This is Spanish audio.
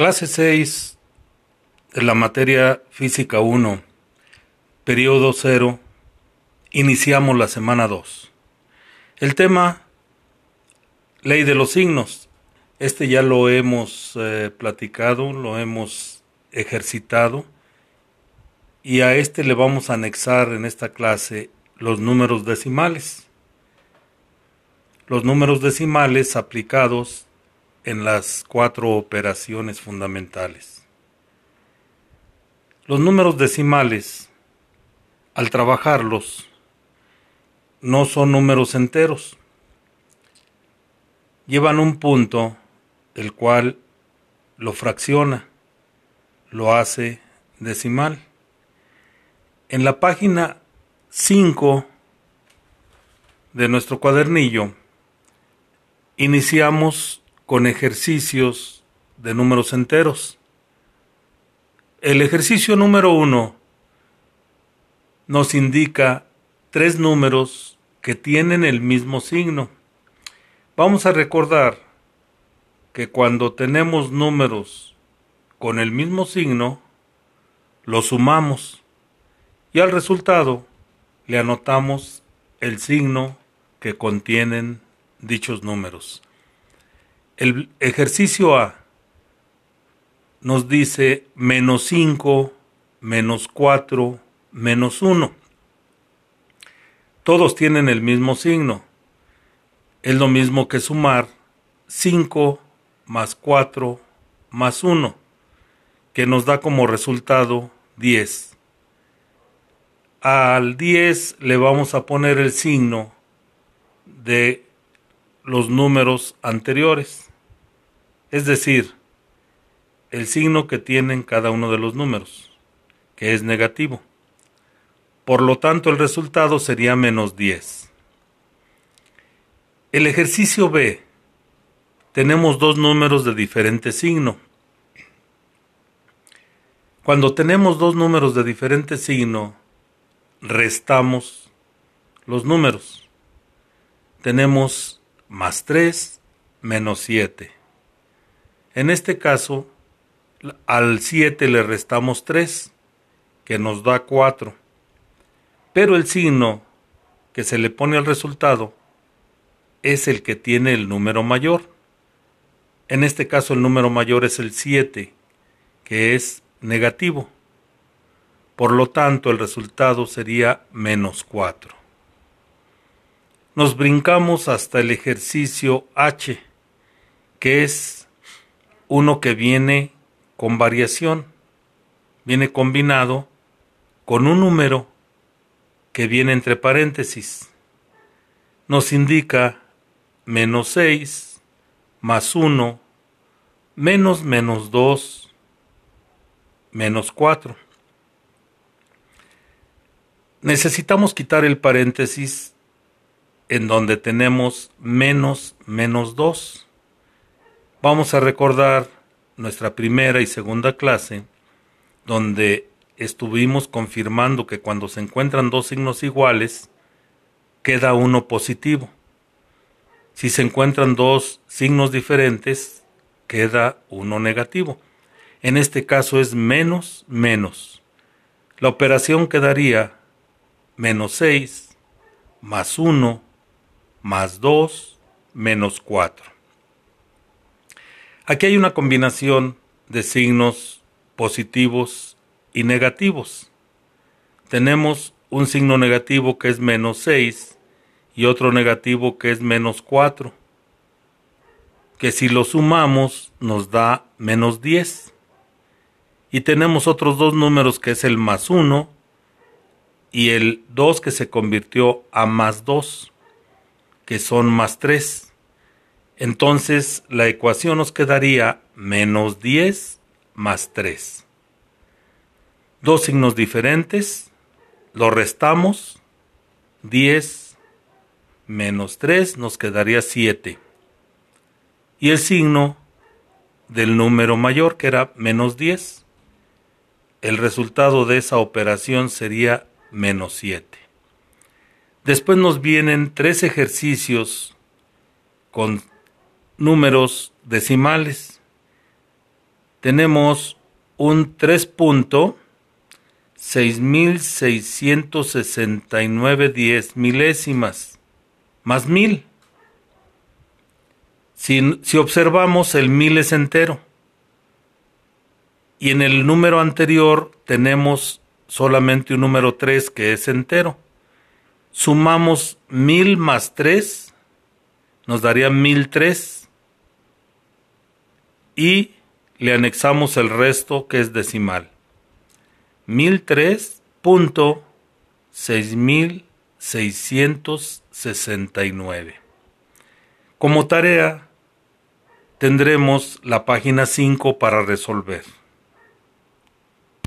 Clase 6 de la materia Física 1, periodo 0, iniciamos la semana 2. El tema, ley de los signos. Este ya lo hemos eh, platicado, lo hemos ejercitado y a este le vamos a anexar en esta clase los números decimales. Los números decimales aplicados en las cuatro operaciones fundamentales. Los números decimales, al trabajarlos, no son números enteros. Llevan un punto el cual lo fracciona, lo hace decimal. En la página 5 de nuestro cuadernillo iniciamos con ejercicios de números enteros. El ejercicio número uno nos indica tres números que tienen el mismo signo. Vamos a recordar que cuando tenemos números con el mismo signo, los sumamos y al resultado le anotamos el signo que contienen dichos números. El ejercicio A nos dice menos 5, menos 4, menos 1. Todos tienen el mismo signo. Es lo mismo que sumar 5 más 4 más 1, que nos da como resultado 10. Al 10 le vamos a poner el signo de los números anteriores es decir, el signo que tienen cada uno de los números, que es negativo. Por lo tanto, el resultado sería menos 10. El ejercicio B. Tenemos dos números de diferente signo. Cuando tenemos dos números de diferente signo, restamos los números. Tenemos más 3 menos 7. En este caso, al 7 le restamos 3, que nos da 4. Pero el signo que se le pone al resultado es el que tiene el número mayor. En este caso el número mayor es el 7, que es negativo. Por lo tanto, el resultado sería menos 4. Nos brincamos hasta el ejercicio H, que es uno que viene con variación, viene combinado con un número que viene entre paréntesis. Nos indica menos 6 más 1 menos menos 2 menos 4. Necesitamos quitar el paréntesis en donde tenemos menos menos 2 Vamos a recordar nuestra primera y segunda clase, donde estuvimos confirmando que cuando se encuentran dos signos iguales, queda uno positivo. Si se encuentran dos signos diferentes, queda uno negativo. En este caso es menos menos. La operación quedaría menos 6 más 1 más 2 menos 4. Aquí hay una combinación de signos positivos y negativos. Tenemos un signo negativo que es menos 6 y otro negativo que es menos 4, que si lo sumamos nos da menos 10. Y tenemos otros dos números que es el más 1 y el 2 que se convirtió a más 2, que son más 3. Entonces la ecuación nos quedaría menos 10 más 3. Dos signos diferentes, lo restamos, 10 menos 3 nos quedaría 7. Y el signo del número mayor, que era menos 10, el resultado de esa operación sería menos 7. Después nos vienen tres ejercicios con números decimales. tenemos un 3.6669 diez milésimas más mil. Si, si observamos, el mil es entero. Y en el número anterior tenemos solamente un número 3 que es entero. Sumamos mil más 3, nos daría mil tres. Y le anexamos el resto que es decimal. Mil tres punto seis mil seiscientos sesenta y nueve. Como tarea tendremos la página 5 para resolver.